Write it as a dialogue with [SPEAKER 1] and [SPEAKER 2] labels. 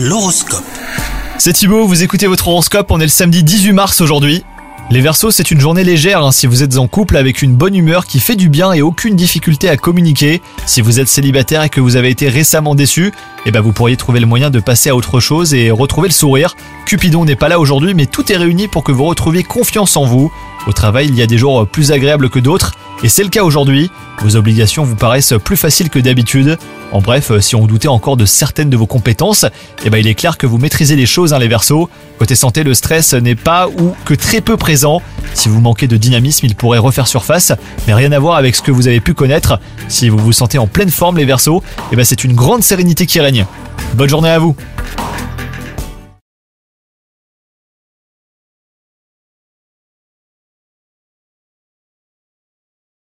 [SPEAKER 1] L'horoscope.
[SPEAKER 2] C'est Thibaut, vous écoutez votre horoscope, on est le samedi 18 mars aujourd'hui. Les Verseaux, c'est une journée légère hein, si vous êtes en couple avec une bonne humeur qui fait du bien et aucune difficulté à communiquer. Si vous êtes célibataire et que vous avez été récemment déçu, eh ben vous pourriez trouver le moyen de passer à autre chose et retrouver le sourire. Cupidon n'est pas là aujourd'hui, mais tout est réuni pour que vous retrouviez confiance en vous. Au travail, il y a des jours plus agréables que d'autres, et c'est le cas aujourd'hui. Vos obligations vous paraissent plus faciles que d'habitude. En bref, si on doutait encore de certaines de vos compétences, eh ben il est clair que vous maîtrisez les choses, hein, les Verseaux. Côté santé, le stress n'est pas ou que très peu présent. Si vous manquez de dynamisme, il pourrait refaire surface, mais rien à voir avec ce que vous avez pu connaître. Si vous vous sentez en pleine forme, les Verseaux, eh ben c'est une grande sérénité qui règne. Bonne journée à vous